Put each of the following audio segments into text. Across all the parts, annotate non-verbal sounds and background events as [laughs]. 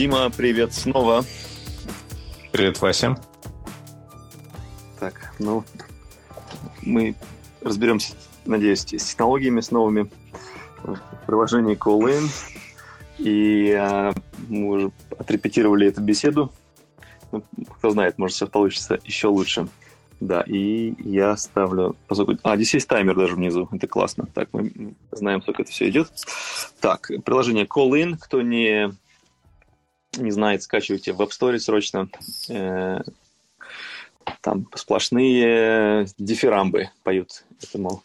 Дима, привет снова. Привет, Вася. Так, ну, мы разберемся, надеюсь, с технологиями, с новыми в приложении CallIn. И а, мы уже отрепетировали эту беседу. Ну, кто знает, может, сейчас получится еще лучше. Да, и я ставлю... А, здесь есть таймер даже внизу. Это классно. Так, мы знаем, как это все идет. Так, приложение CallIn. Кто не, не знает, скачивайте в App Store срочно. Э, там сплошные дифирамбы поют этому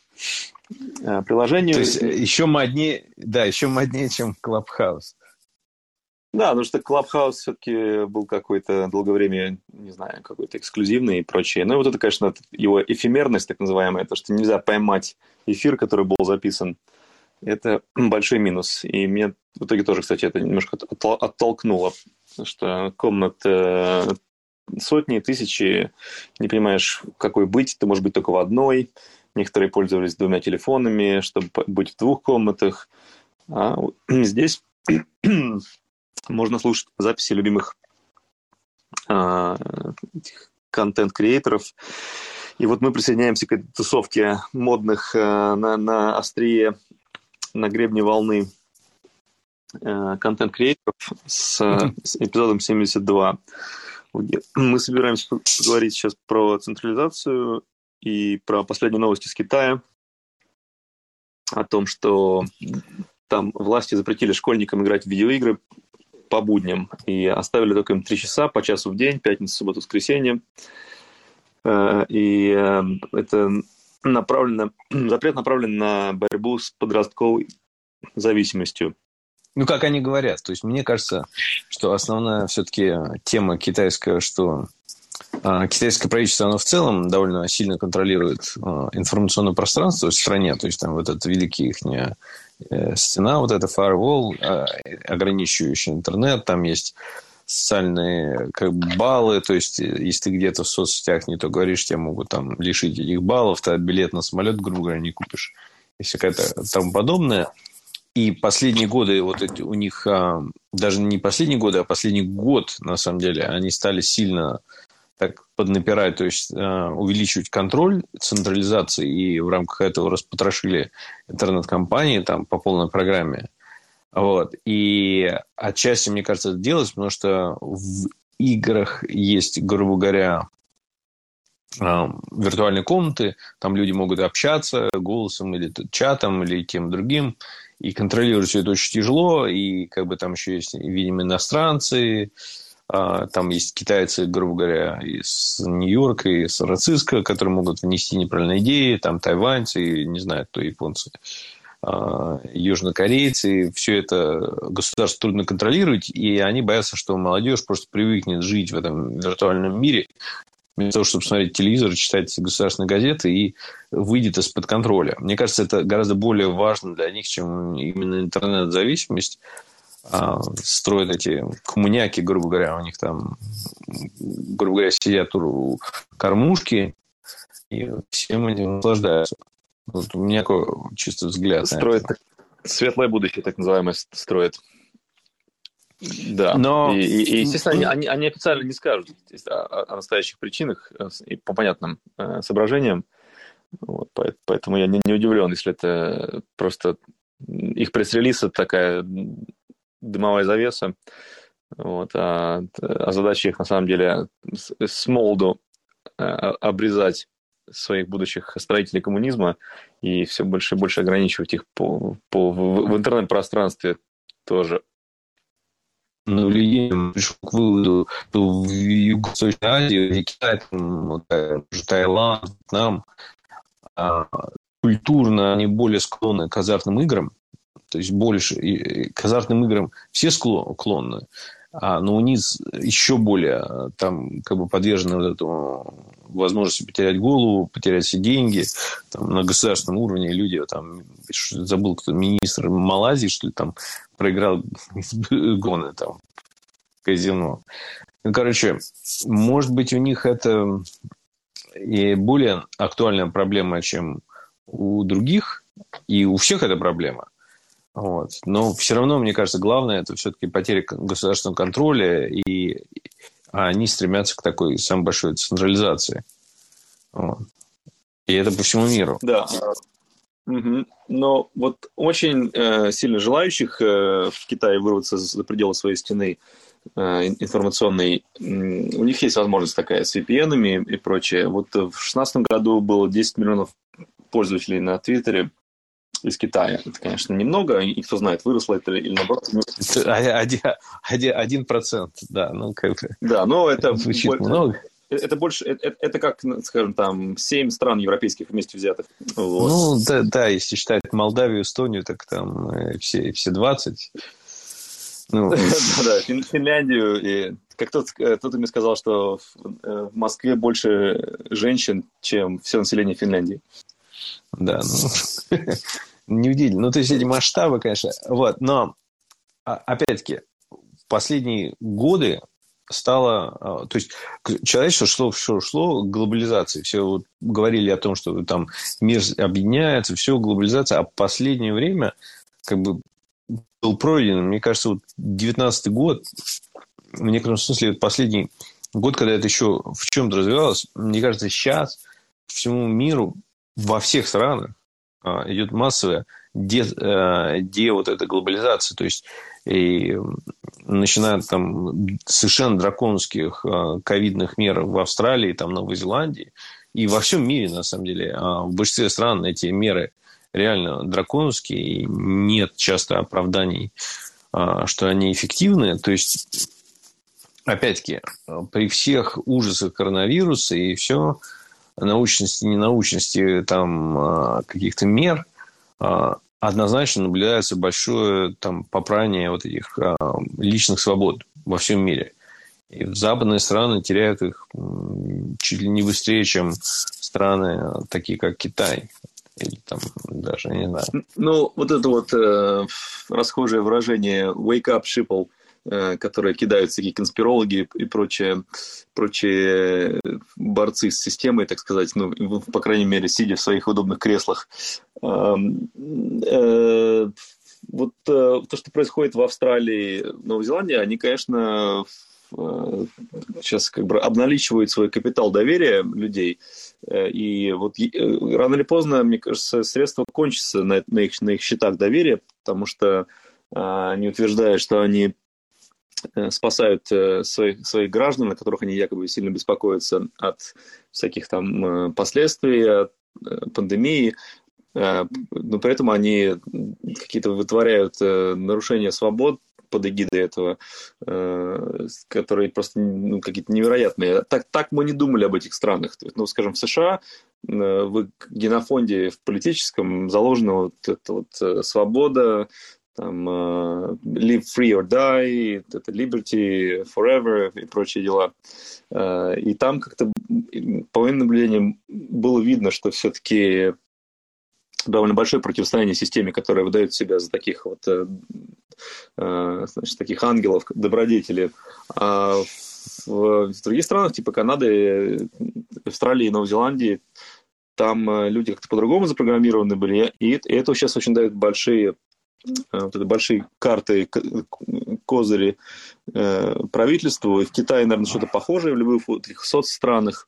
э, приложению. То есть еще моднее, да, еще моднее, чем Clubhouse. Да, потому что Clubhouse все-таки был какой-то долгое время, не знаю, какой-то эксклюзивный и прочее. Ну и вот это, конечно, его эфемерность, так называемая, то, что нельзя поймать эфир, который был записан, это [clears throat] большой минус. И мне в итоге тоже, кстати, это немножко оттолкнуло, что комнат э, сотни, тысячи, не понимаешь, какой быть, ты можешь быть только в одной. Некоторые пользовались двумя телефонами, чтобы быть в двух комнатах. А [clears throat] здесь [clears throat] можно слушать записи любимых а, контент-креаторов. И вот мы присоединяемся к этой тусовке модных а, на, на острие, на гребне волны а, контент-креаторов с, с эпизодом 72. Мы собираемся поговорить сейчас про централизацию и про последние новости с Китая, о том, что там власти запретили школьникам играть в видеоигры по будням и оставили только им три часа по часу в день, пятница, суббота, воскресенье. Э, и э, это направлено, [clears throat] запрет направлен на борьбу с подростковой зависимостью. Ну, как они говорят. То есть, мне кажется, что основная все-таки тема китайская, что а, китайское правительство, оно в целом довольно сильно контролирует а, информационное пространство в стране. То есть, там вот этот великий их э, стена, вот эта firewall, а, ограничивающий интернет, там есть социальные как бы, баллы, то есть если ты где-то в соцсетях не то говоришь, тебя могут там лишить этих баллов, ты билет на самолет, грубо говоря, не купишь, если какая-то там подобное. И последние годы вот эти, у них, а, даже не последние годы, а последний год, на самом деле, они стали сильно так поднапирать, то есть а, увеличивать контроль централизации, и в рамках этого распотрошили интернет-компании там по полной программе. Вот. И отчасти, мне кажется, это делать, потому что в играх есть, грубо говоря, а, виртуальные комнаты, там люди могут общаться голосом или чатом, или тем другим, и контролировать все это очень тяжело, и как бы там еще есть, видимо, иностранцы, а, там есть китайцы, грубо говоря, из Нью-Йорка, из Сан-Франциско, которые могут внести неправильные идеи, там тайваньцы, не знаю, кто японцы, южнокорейцы, все это государство трудно контролировать, и они боятся, что молодежь просто привыкнет жить в этом виртуальном мире, вместо того, чтобы смотреть телевизор, читать государственные газеты и выйдет из-под контроля. Мне кажется, это гораздо более важно для них, чем именно интернет-зависимость. А, строят эти коммуняки, грубо говоря, у них там, грубо говоря, сидят у кормушки, и всем этим наслаждаются. Вот у меня такой чисто взгляд. Строят светлое будущее, так называемое, строят. Да, Но... и, и, и естественно, они, они, они официально не скажут о, о настоящих причинах э, и по понятным э, соображениям. Вот, поэтому я не, не удивлен, если это просто их пресс-релиз такая дымовая завеса. Вот, а, а задача их на самом деле с, с молоду э, обрезать своих будущих строителей коммунизма и все больше и больше ограничивать их по, по, в, в интернет-пространстве тоже. Ну, людей пришел к выводу, что в Юго-Восточной Азии, Китай, там, вот, Таиланд, Вьетнам, а, культурно они более склонны к азартным играм, то есть больше к азартным играм все склонны, а, но у них еще более там как бы подвержены вот этому возможности потерять голову, потерять все деньги. Там, на государственном уровне люди, там, забыл, кто министр Малайзии, что ли, там, проиграл [laughs] гоны там казино. Ну, короче, может быть, у них это и более актуальная проблема, чем у других, и у всех эта проблема. Вот. Но все равно, мне кажется, главное это все-таки потеря государственного контроля, и они стремятся к такой самой большой централизации. Вот. И это по всему миру. Да. Угу. Но вот очень э, сильно желающих э, в Китае вырваться за пределы своей стены э, информационной, э, у них есть возможность такая с VPN и прочее. Вот в 2016 году было 10 миллионов пользователей на Твиттере из Китая. Это, конечно, немного, и кто знает, выросло это или наоборот. Один, один, один процент, да, ну как бы. Да, но это звучит больше, много. Это больше, это, это как, скажем, там, семь стран европейских вместе взятых. Вот. Ну, да, да, если считать Молдавию, Эстонию, так там э, все, все 20. Ну. [laughs] Да, Финляндию. И как кто-то, э, кто-то мне сказал, что э, в Москве больше женщин, чем все население Финляндии. Да, ну, [laughs] неудивительно. Ну, то есть эти масштабы, конечно. Вот, но, а, опять-таки, последние годы стало... А, то есть человечество шло, шло, шло к глобализации. Все вот говорили о том, что там мир объединяется, все глобализация. А в последнее время как бы был пройден, мне кажется, вот 19 год, в некотором смысле, последний год, когда это еще в чем-то развивалось, мне кажется, сейчас всему миру во всех странах идет массовая де, э, де вот эта глобализация, то есть и начиная там совершенно драконовских а, ковидных мер в Австралии, там Новой Зеландии и во всем мире на самом деле, а в большинстве стран эти меры реально драконовские и нет часто оправданий, что они эффективны, то есть опять-таки при всех ужасах коронавируса и все научности, ненаучности там а, каких-то мер, а, однозначно наблюдается большое там попрание вот этих а, личных свобод во всем мире. И западные страны теряют их чуть ли не быстрее, чем страны такие, как Китай. Или там даже, не знаю. Ну, вот это вот э, расхожее выражение «wake up, shipple», которые кидают всякие конспирологи и прочие, прочие борцы с системой, так сказать, ну, по крайней мере, сидя в своих удобных креслах. Э, вот э, то, что происходит в Австралии, Новой Зеландии, они, конечно, сейчас как бы обналичивают свой капитал доверия людей, и вот рано или поздно, мне кажется, средства кончатся на, на, их, на их счетах доверия, потому что они утверждают, что они Э, спасают э, своих, своих граждан, о которых они якобы сильно беспокоятся от всяких там э, последствий, от пандемии, но при этом они какие-то вытворяют нарушения свобод под эгидой этого, которые просто ну, какие-то невероятные. Так, так мы не думали об этих странах. Ну, скажем, в США в генофонде в политическом заложена вот эта вот свобода, там uh, Live Free or Die, это Liberty Forever и прочие дела. Uh, и там как-то, по моим наблюдениям, было видно, что все-таки довольно большое противостояние системе, которая выдает себя за таких вот uh, значит, таких ангелов, добродетелей. А в, в других странах, типа Канады, Австралии, Новой Зеландии, там люди как-то по-другому запрограммированы были, и это сейчас очень дает большие Э, вот это большие карты, козыри э, правительству. И в Китае, наверное, что-то похожее в любых вот этих соцстранах.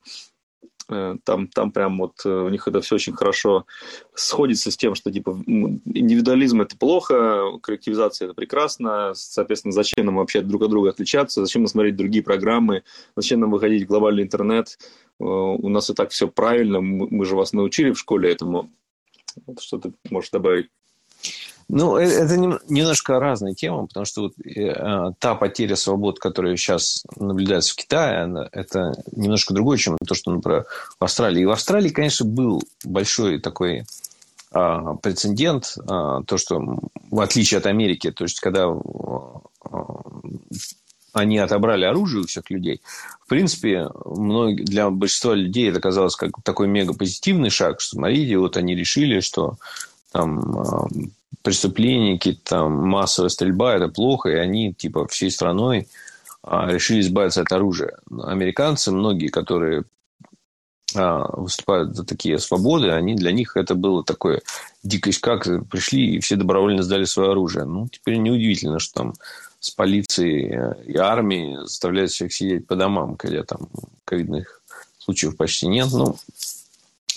Э, там, там прям вот у них это все очень хорошо сходится с тем, что типа индивидуализм это плохо, коллективизация это прекрасно, соответственно, зачем нам вообще друг от друга отличаться, зачем нам смотреть другие программы, зачем нам выходить в глобальный интернет, у нас и так все правильно, мы же вас научили в школе этому. Вот что ты можешь добавить? Ну, э, это немножко разная тема, потому что вот, э, та потеря свобод, которая сейчас наблюдается в Китае, она, это немножко другое, чем то, что, например, в Австралии. И в Австралии, конечно, был большой такой а, прецедент, а, то, что в отличие от Америки, то есть когда а, они отобрали оружие у всех людей, в принципе, многие, для большинства людей это казалось как такой мега позитивный шаг, что, смотрите, вот они решили, что там преступления, какие-то там массовая стрельба, это плохо, и они типа всей страной а, решили избавиться от оружия. Американцы, многие, которые а, выступают за такие свободы, они для них это было такое дикость как пришли и все добровольно сдали свое оружие. Ну, теперь неудивительно, что там с полицией э, и армией заставляют всех сидеть по домам, когда там ковидных случаев почти нет. Ну,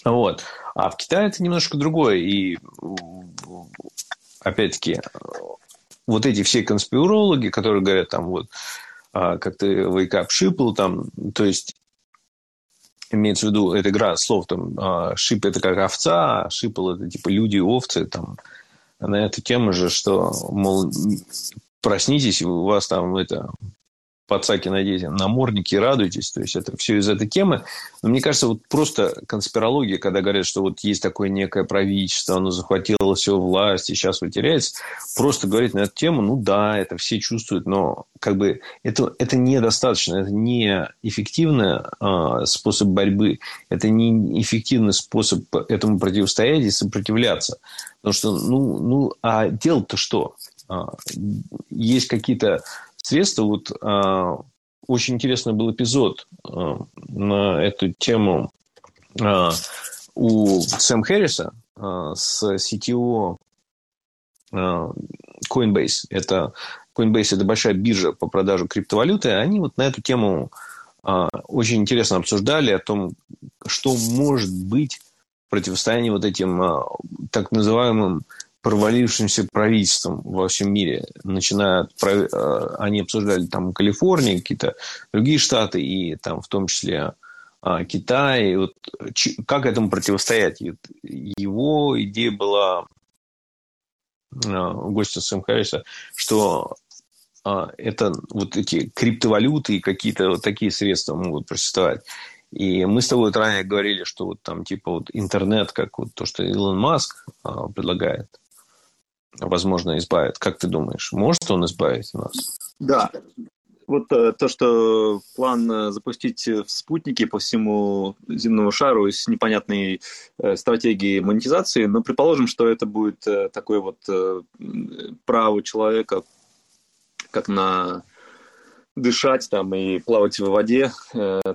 вот. А в Китае это немножко другое. И опять-таки, вот эти все конспирологи, которые говорят там вот, а, как ты wake up шипл, там, то есть имеется в виду, эта игра слов, там, а, шип это как овца, а шипл это типа люди, овцы, там, на эту тему же, что, мол, проснитесь, у вас там это пацаки наденьте намордники радуйтесь. То есть, это все из этой темы. Но мне кажется, вот просто конспирология, когда говорят, что вот есть такое некое правительство, оно захватило все власть, и сейчас вытеряется, просто говорить на эту тему, ну да, это все чувствуют, но как бы это, это недостаточно, это не эффективный э, способ борьбы, это не эффективный способ этому противостоять и сопротивляться. Потому что, ну, ну а дело-то что? А, есть какие-то средства. Вот а, очень интересный был эпизод а, на эту тему а, у Сэм Хэрриса а, с CTO а, Coinbase. Это Coinbase это большая биржа по продажу криптовалюты. Они вот на эту тему а, очень интересно обсуждали о том, что может быть противостояние вот этим а, так называемым провалившимся правительством во всем мире. Начиная от, э, они обсуждали там Калифорнию, какие-то другие штаты, и там в том числе а, Китай. Вот, как этому противостоять? Его идея была а, гостя Сэм Харриса, что а, это вот эти криптовалюты и какие-то вот такие средства могут существовать. И мы с тобой вот ранее говорили, что вот там типа вот интернет, как вот то, что Илон Маск предлагает, возможно, избавит. Как ты думаешь, может он избавить нас? Да. Вот э, то, что план э, запустить спутники по всему земному шару с непонятной э, стратегией монетизации, но предположим, что это будет такое вот право человека, как на дышать там и плавать в воде,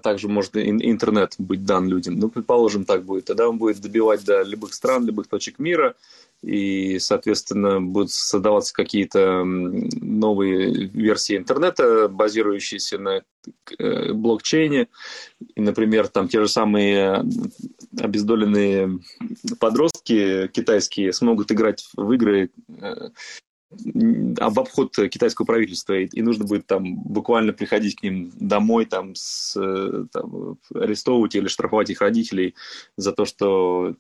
также может интернет быть дан людям. Ну, предположим, так будет. Тогда он будет добивать до любых стран, любых точек мира, и, соответственно, будут создаваться какие-то новые версии интернета, базирующиеся на э, блокчейне. И, например, там те же самые обездоленные подростки китайские смогут играть в игры э, об обход китайского правительства, и, нужно будет там буквально приходить к ним домой, там, с, там, арестовывать или штрафовать их родителей за то, что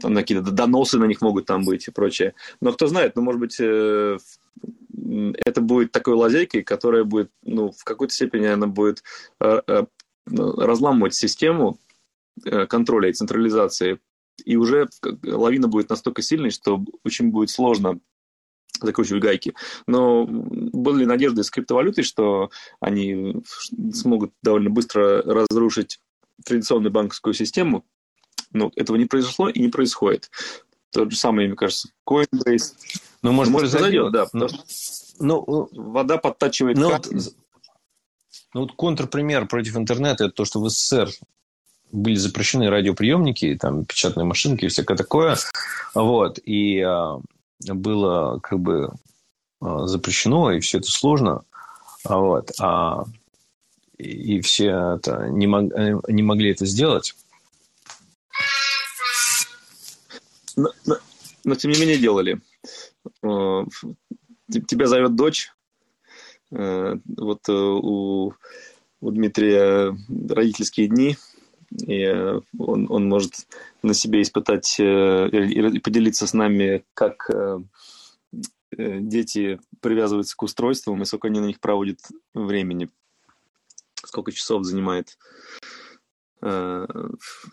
там какие-то доносы на них могут там быть и прочее. Но кто знает, ну, может быть, э, это будет такой лазейкой, которая будет, ну, в какой-то степени она будет э, э, разламывать систему контроля и централизации, и уже лавина будет настолько сильной, что очень будет сложно закручивать гайки. Но были надежды с криптовалютой, что они смогут довольно быстро разрушить традиционную банковскую систему, но этого не произошло и не происходит. То же самое, мне кажется, Coinbase. Ну, может, может произойдет, да. Но, ну, вода подтачивает ну, вот, ну, вот контрпример против интернета – это то, что в СССР были запрещены радиоприемники, там, печатные машинки и всякое такое. Вот. И а, было как бы а, запрещено, и все это сложно. Вот. А, и, и все это не, мог, не могли это сделать. Но, но, но тем не менее делали. Э, тебя зовет дочь. Э, вот э, у, у Дмитрия родительские дни, и он, он может на себе испытать и поделиться с нами, как дети привязываются к устройствам и сколько они на них проводят времени, сколько часов занимает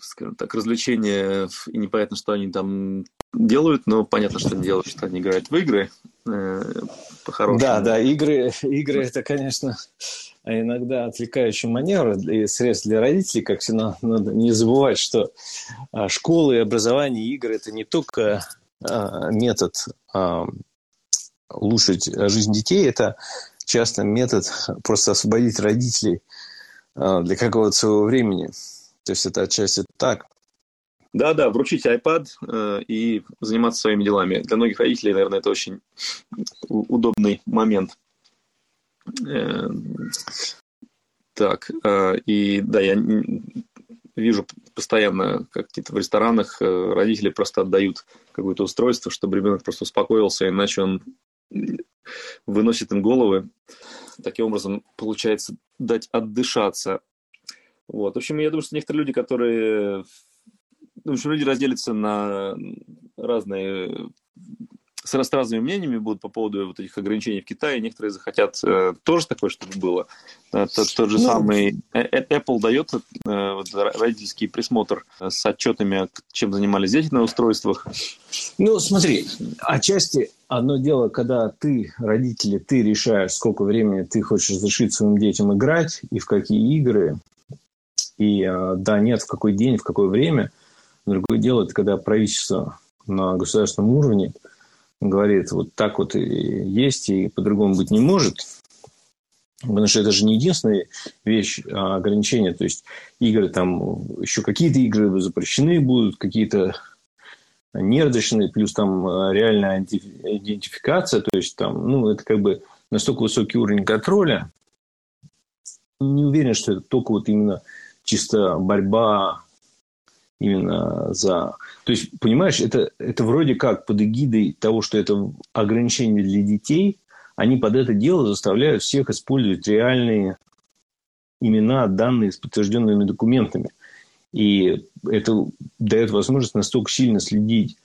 скажем так, развлечения, и непонятно, что они там делают, но понятно, что они делают, что они играют в игры. Э, по-хорошему. Да, да, игры, [laughs] игры это, конечно, иногда отвлекающий маневр и средств для родителей, как всегда, надо не забывать, что а, школы, образование, игры – это не только а, метод а, улучшить жизнь детей, это часто метод просто освободить родителей для какого-то своего времени. То есть это отчасти так. Да, да, вручить iPad э, и заниматься своими делами. Для многих родителей, наверное, это очень удобный момент. Э, так, э, и да, я вижу постоянно, как где-то в ресторанах э, родители просто отдают какое-то устройство, чтобы ребенок просто успокоился, иначе он выносит им головы. Таким образом, получается дать отдышаться. Вот. В общем, я думаю, что некоторые люди, которые... В общем, люди разделятся на разные с, с разными мнениями будут по поводу вот этих ограничений в Китае. Некоторые захотят э, тоже такое, чтобы было. Э, тот, тот же ну, самый э, э, Apple дает э, вот, родительский присмотр с отчетами, чем занимались дети на устройствах. Ну, смотри, отчасти одно дело, когда ты, родители, ты решаешь, сколько времени ты хочешь разрешить своим детям играть и в какие игры. И да, нет, в какой день, в какое время. Другое дело, это когда правительство на государственном уровне – говорит, вот так вот и есть, и по-другому быть не может. Потому что это же не единственная вещь, а ограничения. То есть игры там, еще какие-то игры запрещены будут, какие-то нердочные, плюс там а, реальная идентификация. То есть там, ну, это как бы настолько высокий уровень контроля. Не уверен, что это только вот именно чисто борьба именно за... То есть, понимаешь, это, это вроде как под эгидой того, что это ограничение для детей, они под это дело заставляют всех использовать реальные имена, данные с подтвержденными документами. И это дает возможность настолько сильно следить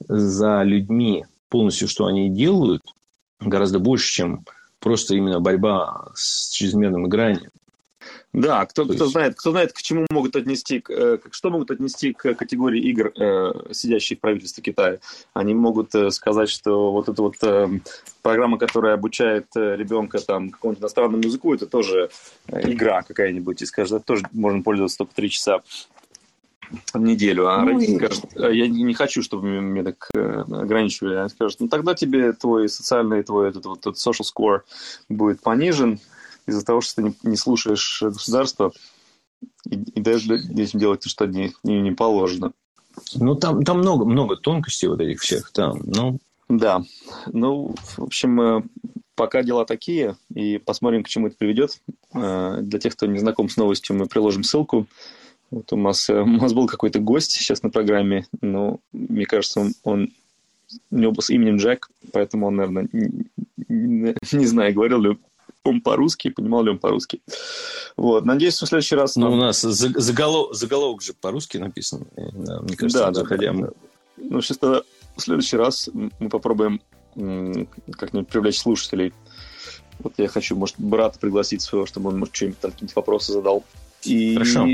за людьми полностью, что они делают, гораздо больше, чем просто именно борьба с чрезмерным игранием. Да, кто, кто, знает, кто знает, к чему могут отнести, э, что могут отнести к категории игр, э, сидящих в правительстве Китая. Они могут э, сказать, что вот эта вот программа, которая обучает ребенка там какому-нибудь иностранному языку, это тоже игра какая-нибудь, и скажут, тоже можно пользоваться только три часа в неделю, а ну, родители и... скажут, я не хочу, чтобы меня так ограничивали. Они скажут, ну тогда тебе твой социальный, твой этот вот этот social score будет понижен, из-за того, что ты не, не слушаешь государство и, и даешь детям делать то, что не, не, не положено. Ну, там, там много, много тонкостей вот этих всех там, ну... Да, ну, в общем, э, пока дела такие, и посмотрим, к чему это приведет. Э, для тех, кто не знаком с новостью, мы приложим ссылку. Вот у нас, э, у нас был какой-то гость сейчас на программе, но мне кажется, он, он у него с именем Джек, поэтому он, наверное, не, не, не знаю, говорил ли он по-русски, понимал ли он по-русски. Вот. Надеюсь, в следующий раз... Ну, у нас заголовок, заголовок же по-русски написан. Мне кажется, да, заходя. Да, да. Ну, сейчас тогда в следующий раз мы попробуем как-нибудь привлечь слушателей. Вот я хочу, может, брата пригласить своего, чтобы он, может, что-нибудь там какие-то вопросы задал. И... Хорошо.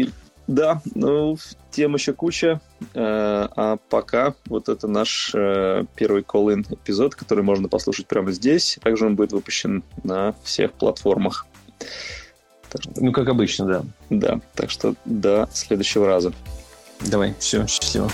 Да, ну, тем еще куча. Э, а пока вот это наш э, первый call-in эпизод, который можно послушать прямо здесь. Также он будет выпущен на всех платформах. Ну, как обычно, да. Да, так что до следующего раза. Давай, все, счастливо.